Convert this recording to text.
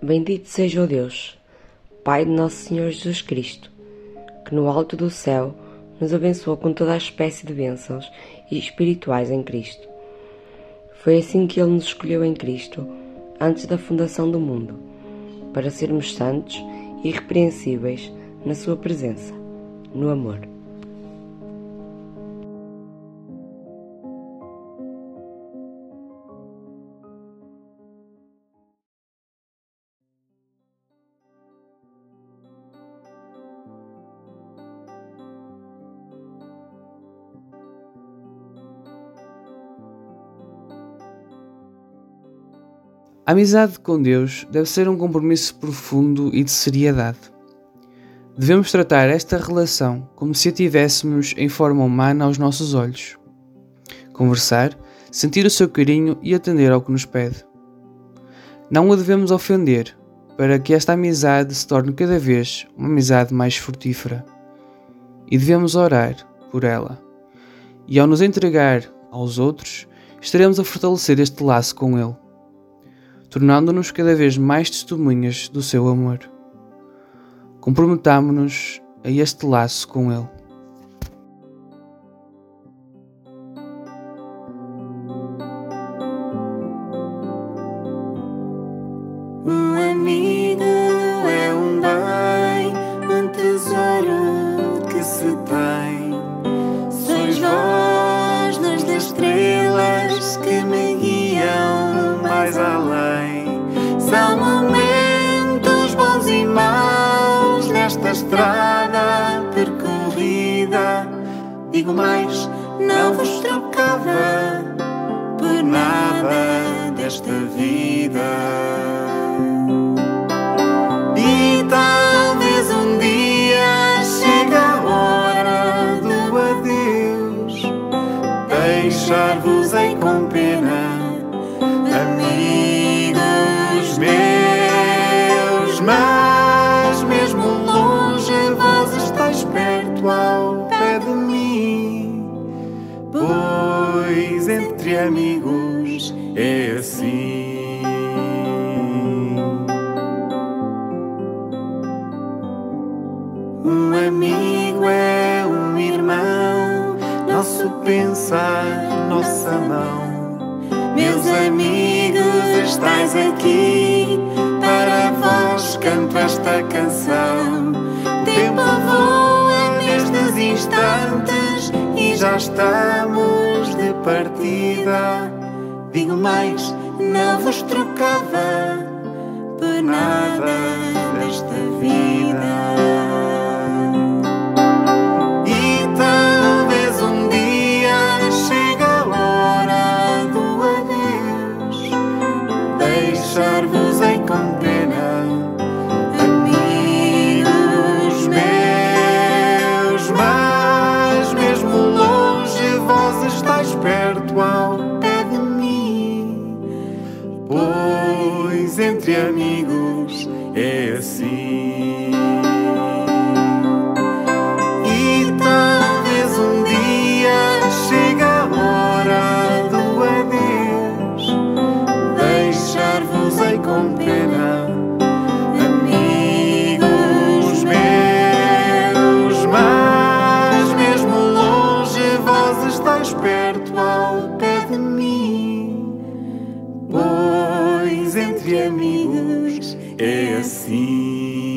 Bendito seja o Deus, Pai de nosso Senhor Jesus Cristo, que no alto do céu nos abençoou com toda a espécie de bênçãos e espirituais em Cristo. Foi assim que Ele nos escolheu em Cristo, antes da fundação do mundo, para sermos santos e irrepreensíveis na Sua presença, no amor. A amizade com Deus deve ser um compromisso profundo e de seriedade. Devemos tratar esta relação como se a tivéssemos em forma humana aos nossos olhos. Conversar, sentir o seu carinho e atender ao que nos pede. Não o devemos ofender, para que esta amizade se torne cada vez uma amizade mais frutífera. E devemos orar por ela. E ao nos entregar aos outros, estaremos a fortalecer este laço com Ele tornando-nos cada vez mais testemunhas do seu amor. Comprometamo-nos a este laço com Ele. São momentos bons e maus nesta estrada percorrida. Digo mais, não vos trocava por nada desta vida. E talvez um dia chegue a hora do adeus, deixar-vos-ei com pena, assim. Um amigo é um irmão, nosso pensar, nossa mão. Meus amigos, estais aqui, para vós canto esta canção. Tempo voa nestes instantes e já estamos de partida. Digo mais, não vos trocava por nada pois entre amigos é assim. E talvez um dia chegue a hora do adeus, deixar-vos-ei com amigos meus. Mas mesmo longe, vós estáis perto amigos é assim.